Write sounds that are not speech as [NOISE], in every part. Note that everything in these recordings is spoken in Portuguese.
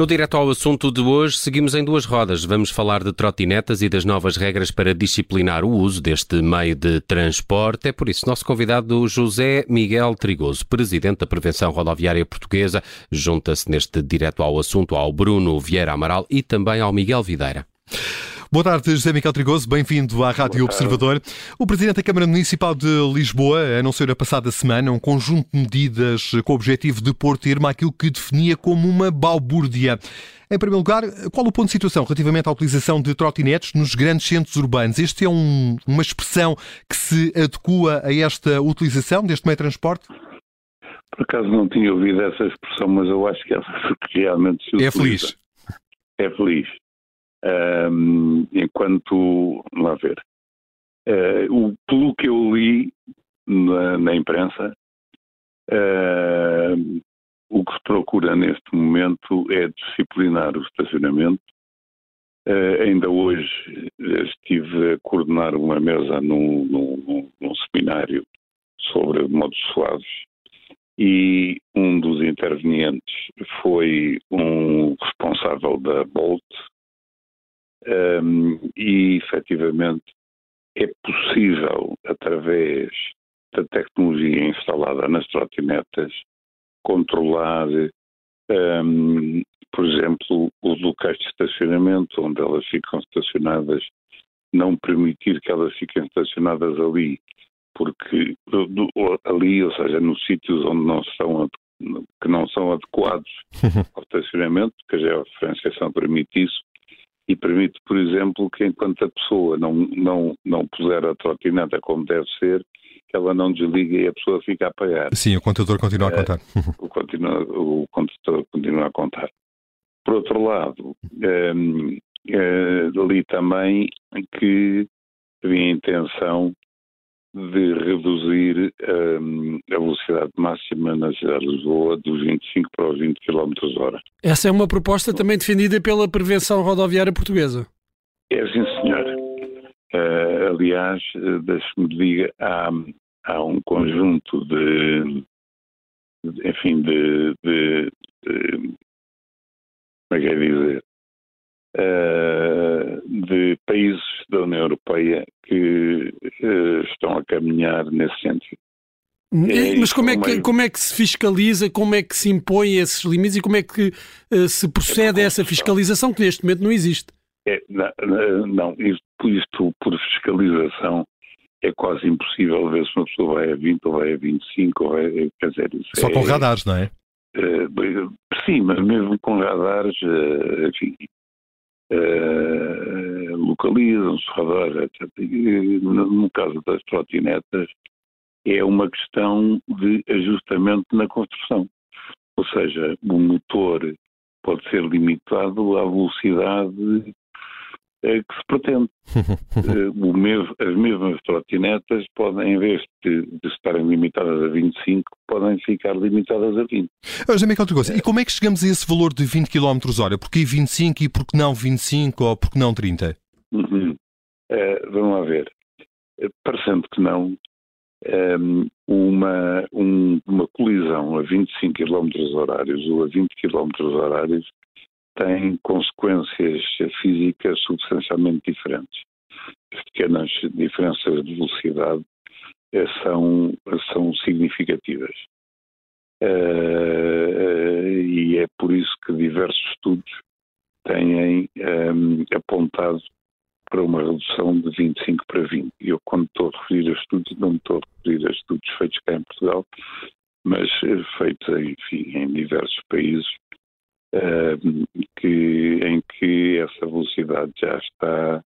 No direto ao assunto de hoje, seguimos em duas rodas. Vamos falar de trotinetas e das novas regras para disciplinar o uso deste meio de transporte. É por isso, nosso convidado José Miguel Trigoso, presidente da Prevenção Rodoviária Portuguesa, junta-se neste direto ao assunto ao Bruno Vieira Amaral e também ao Miguel Videira. Boa tarde, José Miguel Trigoso, bem-vindo à Rádio Observador. O Presidente da Câmara Municipal de Lisboa anunciou na passada semana um conjunto de medidas com o objetivo de pôr termo àquilo que definia como uma balbúrdia. Em primeiro lugar, qual o ponto de situação relativamente à utilização de trotinetes nos grandes centros urbanos? Este é um, uma expressão que se adequa a esta utilização deste meio de transporte? Por acaso não tinha ouvido essa expressão, mas eu acho que ela realmente se utiliza. É feliz. É feliz. Um, enquanto, lá ver, uh, o, pelo que eu li na, na imprensa, uh, o que se procura neste momento é disciplinar o estacionamento. Uh, ainda hoje estive a coordenar uma mesa num, num, num seminário sobre modos suaves e um dos intervenientes foi um responsável da Bolt, um, e efetivamente é possível, através da tecnologia instalada nas trotinetas, controlar, um, por exemplo, os locais de estacionamento onde elas ficam estacionadas, não permitir que elas fiquem estacionadas ali, porque ali, ou seja, nos sítios onde não são que não são adequados [LAUGHS] ao estacionamento, que a georreferenciação permite isso, e permite, por exemplo, que enquanto a pessoa não, não, não puser a trotineta como deve ser, que ela não desligue e a pessoa fica a pagar. Sim, o contador continua a contar. o, continua, o contador continua a contar. Por outro lado, é, é, li também que havia a intenção de reduzir um, a velocidade máxima na cidade de Lisboa dos 25 para os 20 km hora. Essa é uma proposta também defendida pela Prevenção Rodoviária Portuguesa. É sim, senhor. Uh, aliás, deixe-me diga, há, há um conjunto de, de enfim, de, de, de, como é que é dizer, de países da União Europeia que uh, estão a caminhar nesse sentido. É Mas como é, que, como é que se fiscaliza, como é que se impõe esses limites e como é que uh, se procede a essa fiscalização que neste momento não existe? É, não, não isto, isto, por fiscalização é quase impossível ver se uma pessoa vai a 20 ou vai a 25 ou vai, quer dizer, Só é, com radares, não é? Sim, mas mesmo com radares, enfim, uh, localizam-se, radar, etc. E, no caso das trotinetas, é uma questão de ajustamento na construção. Ou seja, o motor pode ser limitado à velocidade eh, que se pretende. [LAUGHS] Eh, mesmo, as mesmas trotinetas podem, em vez de, de, estarem limitadas a 25, podem ficar limitadas a 20. José Miguel Trigoso, e como é que chegamos a esse valor de 20 km hora? Porquê 25 e por que não 25 ou por que não 30? Uhum. Uh, vamos lá ver. Parecendo que não, um, uma, um, uma colisão a 25 km horários ou a 20 km horários tem consequências físicas substancialmente diferentes. As pequenas diferenças de velocidade eh, são, são significativas. Uh, e é por isso que diversos estudos têm um, apontado para uma redução de 25 para 20. Eu, quando estou a referir a estudos, não estou a referir a estudos feitos cá em Portugal, mas eh, feitos, enfim, em diversos países, que, em que essa velocidade já está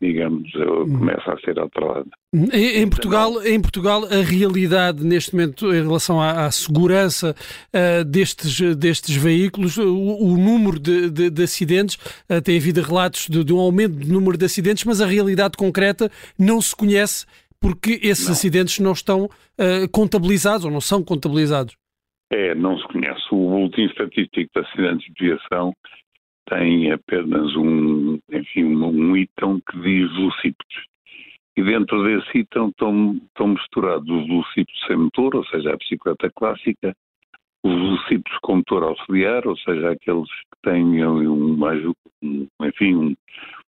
digamos, começa a ser alterada. Em, em, Portugal, em Portugal, a realidade neste momento em relação à, à segurança uh, destes, destes veículos, o, o número de, de, de acidentes, uh, tem havido relatos de, de, um aumento do número de acidentes, mas a realidade concreta não se conhece porque esses não. acidentes não estão uh, contabilizados ou não são contabilizados. É, não se conhece. O Boletim Estatístico de Acidentes de Viação tem apenas um, enfim, um item que diz velocípedos. E dentro desse item estão, estão misturados os velocípedos sem motor, ou seja, a bicicleta clássica, os velocípedos com motor auxiliar, ou seja, aqueles que têm uma, enfim,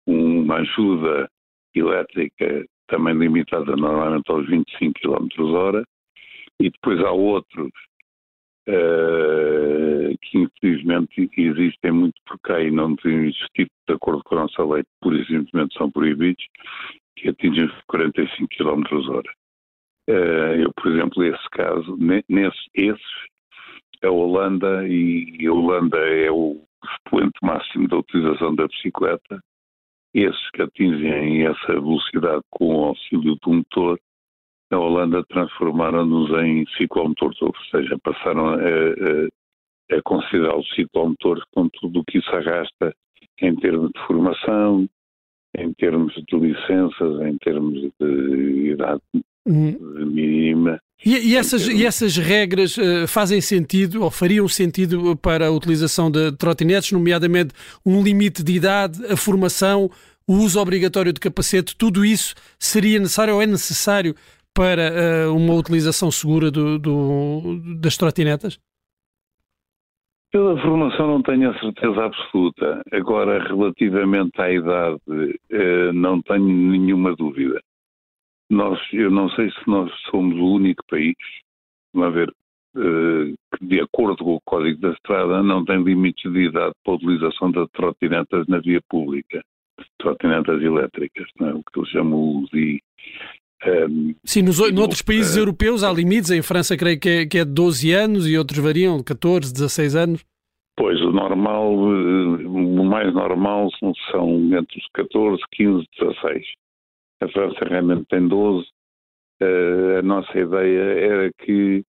uma ajuda elétrica também limitada normalmente aos 25 km hora, e depois há outros uh, que infelizmente existem muito por cá e não têm existido de acordo com a nossa lei, por simplesmente são proibidos, que atingem os 45 km hora. Uh, eu, por exemplo, nesse caso, nesse, esses, a Holanda, e a Holanda é o expoente máximo da utilização da bicicleta, esses que atingem essa velocidade com o auxílio do motor, na Holanda transformaram-nos em ciclomotores, ou seja, passaram a, a, a considerar os ciclomotores com tudo o que isso arrasta em termos de formação, em termos de licenças, em termos de idade hum. mínima. E, e, essas, e essas regras uh, fazem sentido ou fariam sentido para a utilização de trotinetes, nomeadamente um limite de idade, a formação, o uso obrigatório de capacete, tudo isso seria necessário ou é necessário para uh, uma utilização segura do, do, das trotinetas? Pela formação não tenho a certeza absoluta. Agora, relativamente à idade, uh, não tenho nenhuma dúvida. Nós, eu não sei se nós somos o único país, a ver, uh, que de acordo com o Código da Estrada não tem limites de idade para a utilização de trotinetas na via pública. Trotinetas elétricas, não é? o que eles chamam UZI. Um, Sim, nos, noutros países uh, europeus há limites, em França creio que é, que é de 12 anos e outros variam de 14, 16 anos. Pois, o normal, eh, o mais normal são, entre os 14, 15, 16. A França realmente tem 12. Uh, a nossa ideia era que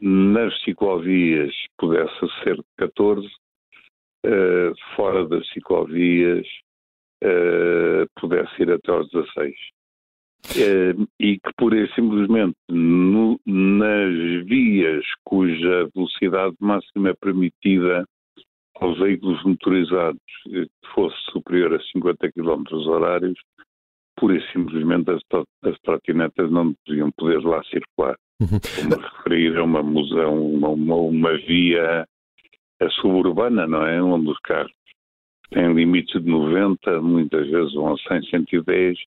nas ciclovias pudesse ser 14, uh, fora das ciclovias pudesse ir até aos 16. Uh, e que por aí simplesmente no, nas vias cuja velocidade máxima é permitida aos veículos motorizados fosse superior a 50 km horários, pura e simplesmente as, as trotinetas não deviam poder lá circular. Uhum. Como referir a uma, uma, uma, uma via suburbana, não é? Onde os carros têm limites de 90, muitas vezes vão a 100, 110.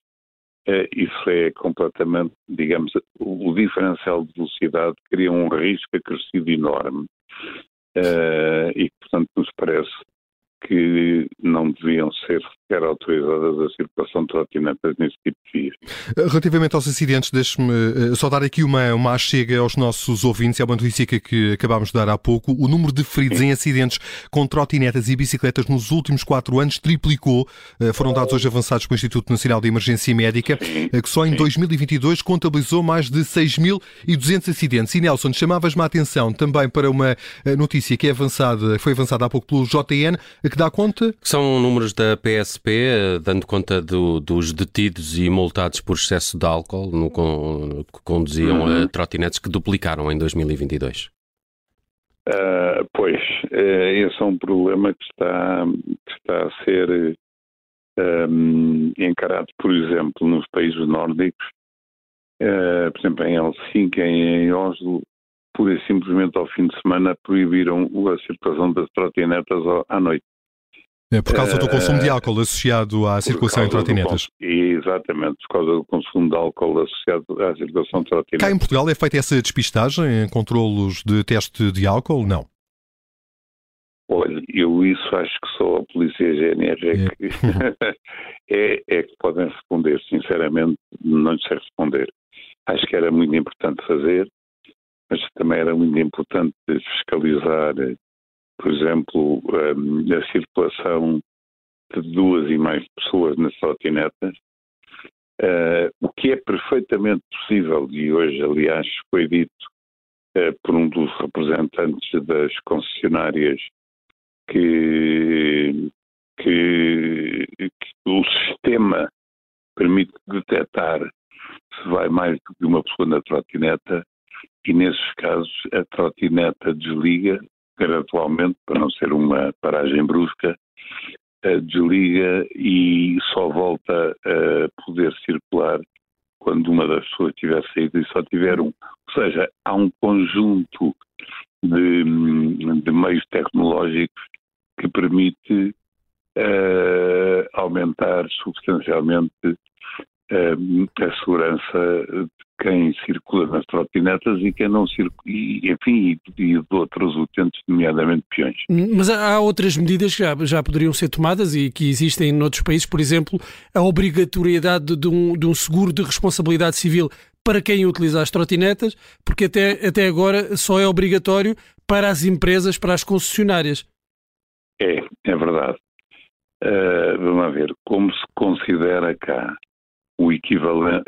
É, isso é completamente, digamos, o diferencial de velocidade cria um risco acrescido enorme. Uh, e, portanto, nos parece que não deviam ser sequer autorizadas a circulação de trotinetas nesse tipo de vias. Relativamente aos acidentes, deixe-me eh, só dar aqui uma, uma chega aos nossos ouvintes, é uma notícia que acabámos de dar há pouco. O número de feridos Sim. em acidentes com trotinetas e bicicletas nos últimos quatro anos triplicou. Eh, foram dados hoje avançados pelo Instituto Nacional de Emergência Médica, Sim. Eh, que só em Sim. 2022 contabilizou mais de 6.200 acidentes. E Nelson, chamavas-me a atenção também para uma notícia que é avançada, foi avançada há pouco pelo JN, que dá conta? São números da PSP, dando conta do, dos detidos e multados por excesso de álcool no, que conduziam uhum. trotinetes que duplicaram em 2022. Uh, ah, pois, uh, esse é um problema que está, que está a ser um, encarado, por exemplo, nos países nórdicos, uh, por exemplo, em Helsinki, em Oslo, pura e simplesmente ao fim de semana proibiram a circulação das trotinetas à noite. É por causa do consumo de eh, álcool associado à circulação em trotinetas. Exatamente, por causa do consumo de álcool associado à circulação de trotinetas. Cá em Portugal é feita essa despistagem em controlos de teste de álcool? Não. Olha, eu isso acho que só a Polícia GNR é, é. Que, [LAUGHS] é, é que podem responder. Sinceramente, não sei responder. Acho que era muito importante fazer, mas também era muito importante fiscalizar por exemplo, hum, a circulação de duas e mais pessoas nas trotinetas, uh, o que é perfeitamente possível, e hoje, aliás, foi dito uh, por um dos representantes das concessionárias que, que, que o sistema permite detectar se vai mais do que uma pessoa na trotineta e nesses casos a trotineta desliga gradualmente, para não ser uma paragem brusca, uh, desliga e só volta a poder circular quando uma das pessoas tiver saído e só tiver um. Ou seja, há um conjunto de, de meios tecnológicos que permite uh, aumentar substancialmente uh, a segurança quem circula nas trotinetas e quem não circula, e, enfim, e, e de outros utentes, nomeadamente peões. Mas há outras medidas que já, já poderiam ser tomadas e que existem noutros países, por exemplo, a obrigatoriedade de um, de um seguro de responsabilidade civil para quem utiliza as trotinetas, porque até, até agora só é obrigatório para as empresas, para as concessionárias. É, é verdade. Uh, vamos ver, como se considera cá o equivalente,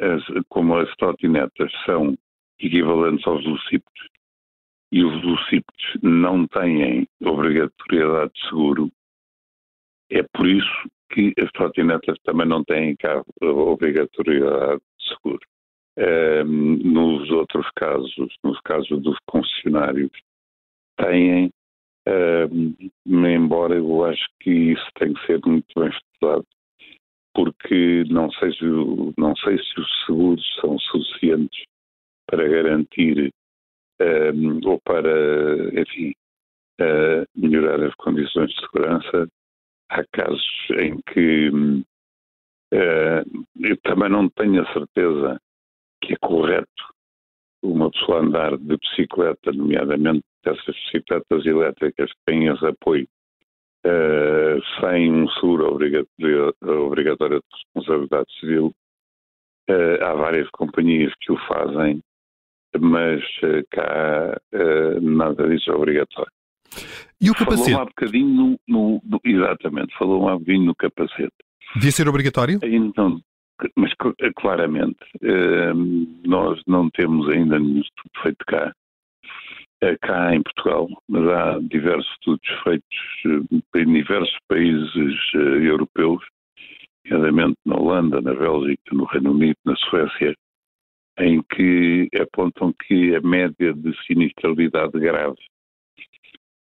como as trotinetas são equivalentes aos velocípedos e os velocípedos não têm obrigatoriedade de seguro, é por isso que as trotinetas também não têm obrigatoriedade de seguro. Um, nos outros casos, nos casos dos concessionários, têm, um, embora eu acho que isso tem que ser muito bem estudado, porque não sei se, não sei se os seguros são suficientes para garantir um, ou para, enfim, uh, melhorar as condições de segurança. Há casos em que uh, eu também não tenho a certeza que é correto uma pessoa andar de bicicleta, nomeadamente dessas bicicletas elétricas que têm esse apoio, uh, sem um seguro obrigatório, obrigatório de responsabilidade civil. Uh, há várias companhias que o fazem, mas uh, cá nada disso é obrigatório. E o capacete? Falou um bocadinho no, no, exatamente, falou um bocadinho no capacete. Devia ser obrigatório? Então, mas claramente, nós não temos ainda nenhum estudo feito cá, cá em Portugal, mas há diversos estudos feitos eh, em diversos países eh, europeus, nomeadamente na Holanda, na Bélgica, no Reino Unido, na Suécia, em que apontam que a média de sinistralidade grave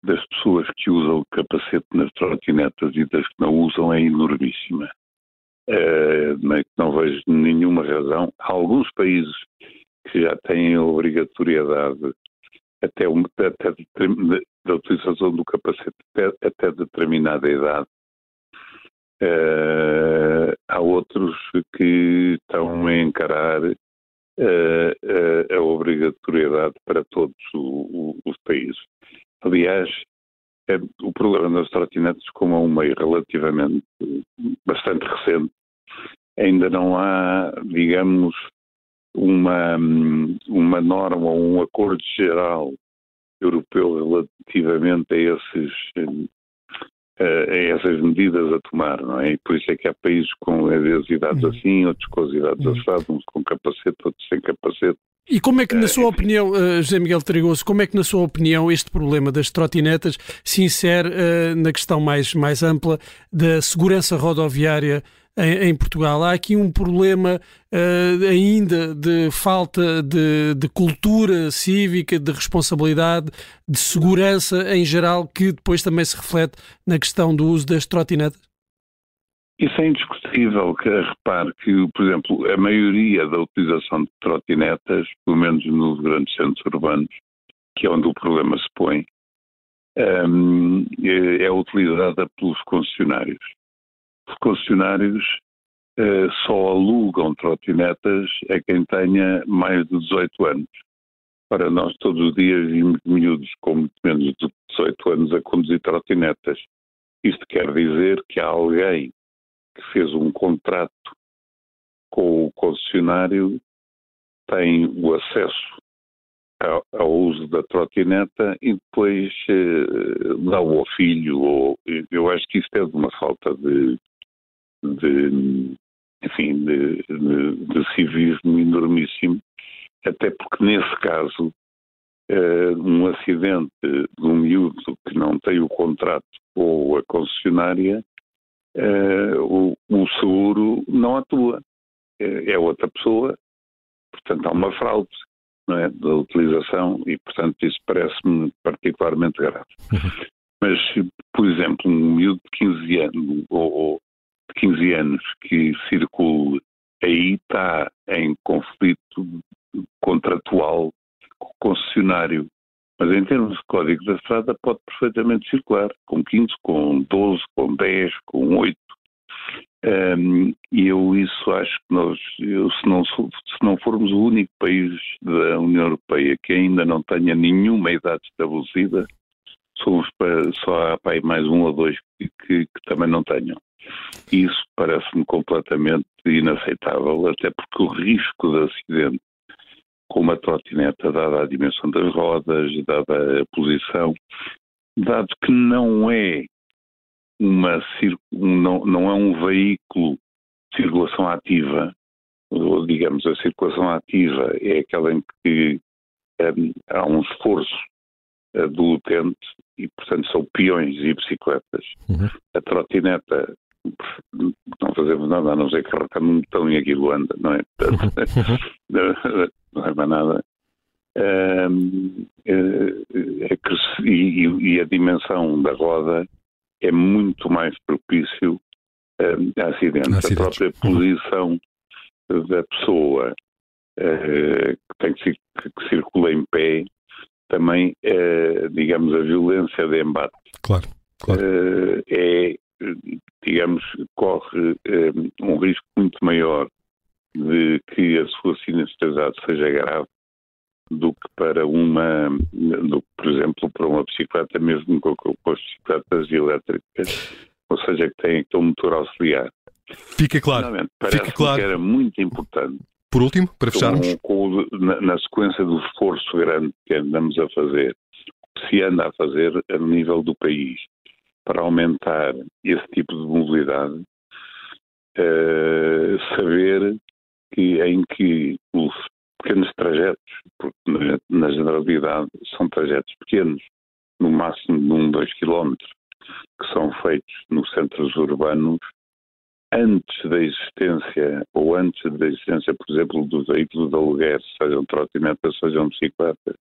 das pessoas que usam o capacete nas trotinetas e das que não usam é enormíssima uh, não vejo nenhuma razão. Há alguns países que já têm a obrigatoriedade até, até da utilização do capacete até, até determinada idade. Uh, há outros que estão a encarar uh, uh, a obrigatoriedade para todos o, o, os países. Aliás, é, o problema das trotinetes, como é um meio relativamente bastante recente, ainda não há, digamos, uma, uma norma ou um acordo geral europeu relativamente a esses a essas medidas a tomar, não é? E por isso é que há países com idades uhum. assim, outros com as idades uhum. assadas, uns com capacete, outros sem capacete. E como é que, na sua opinião, eh, José Miguel Trigoso, como é que, na sua opinião, este problema das trotinetas se insere uh, na questão mais, mais ampla da segurança rodoviária em, em Portugal? Há aqui um problema uh, ainda de falta de, de, cultura cívica, de responsabilidade, de segurança em geral, que depois também se reflete na questão do uso das trotinetas? Isso é indiscutível. Que, repare que, por exemplo, a maioria da utilização de trotinetas, pelo menos nos grandes centros urbanos, que é onde o problema se põe, um, é, é utilizada pelos concessionários. Os concessionários uh, só alugam trotinetas a quem tenha mais de 18 anos. Para nós todos os dias vimos miúdos com muito menos de 18 anos a conduzir trotinetas. Isto quer dizer que há alguém que fez um contrato com o concessionário tem o acesso ao, ao uso da trotineta e depois eh, dá-o ao filho. Ou, eu acho que isto é de uma falta de, de enfim, de, de, de, civismo enormíssimo, até porque nesse caso eh, um acidente de um miúdo que não tem o contrato ou a concessionária uh, o, o, seguro não atua. É, é, outra pessoa, portanto há uma fraude não é, da utilização e, portanto, isso parece-me particularmente grave. Uhum. Mas, por exemplo, um miúdo de 15 anos ou, 15 anos que circule aí está em conflito contratual concessionário, Mas em termos de código da estrada pode perfeitamente circular, com 15, com 12, com 10, com 8. Um, eu isso acho que nós, eu, se, não, se não formos o único país da União Europeia que ainda não tenha nenhuma idade estabelecida, somos para, só há para aí mais um ou dois que, que, que também não tenham. Isso parece-me completamente inaceitável, até porque o risco de acidente com uma trotineta, dada a dimensão das rodas, dada a posição, dado que não é uma não, não é um veículo de circulação ativa, ou digamos a circulação ativa é aquela em que um, há um esforço do utente e portanto são peões e bicicletas. Uhum. A trotineta não fazemos nada a não ser carregar um botão e aquilo anda, não é? [LAUGHS] não é mais nada. Um, é, e, a dimensão da roda é muito mais propício a acidentes. acidentes. A própria posição da pessoa uh, que, tem que, que, circula em pé também, uh, digamos, a violência de embate claro, claro. É digamos, corre um, um risco muito maior de que a sua sinistralidade seja grave do que para uma, do por exemplo, para uma bicicleta, mesmo com, com as bicicletas elétricas, ou seja, que têm aquele motor auxiliar. Fica claro. Parece claro. que era muito importante. Por último, para fecharmos. Com, com, na, na, sequência do esforço grande que andamos a fazer, que se anda a fazer a nível do país, para aumentar esse tipo de mobilidade, uh, saber que em que os pequenos trajetos, porque na, na generalidade são trajetos pequenos, no máximo de um, dois quilómetros, que são feitos nos centros urbanos, antes da existência, ou antes da existência, por exemplo, dos veículos de aluguer, sejam trotinetas, sejam bicicletas,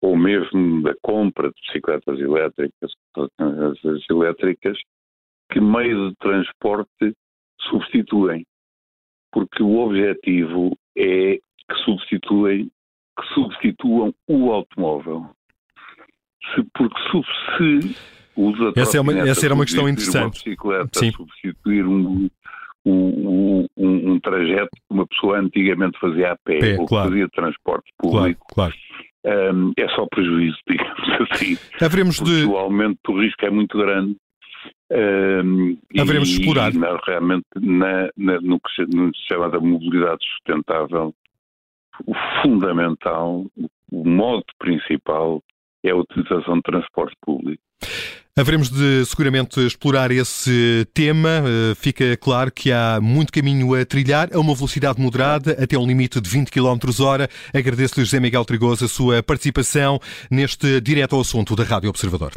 ou mesmo da compra de bicicletas elétricas, elétricas, que meio de transporte substituem. Porque o objetivo é que substituem, que substituam o automóvel. Se, porque se usa essa, é uma, essa era uma questão interessante. Uma bicicleta, Sim. substituir um, um, um, um, trajeto que uma pessoa antigamente fazia a pé, pé ou claro. fazia transporte público. Claro, claro um, é só prejuízo, [LAUGHS] digamos assim. Haveremos de... O aumento do risco é muito grande. Um, Haveremos de explorar. E, na, realmente, na, na, no que se chama da mobilidade sustentável, o fundamental, o modo principal é a utilização de transporte público. Haveremos de seguramente explorar esse tema. Eh, fica claro que há muito caminho a trilhar, a uma velocidade moderada, até um limite de 20 km hora. Agradeço-lhe, José Miguel Trigoso, a sua participação neste direto ao assunto da Rádio Observador.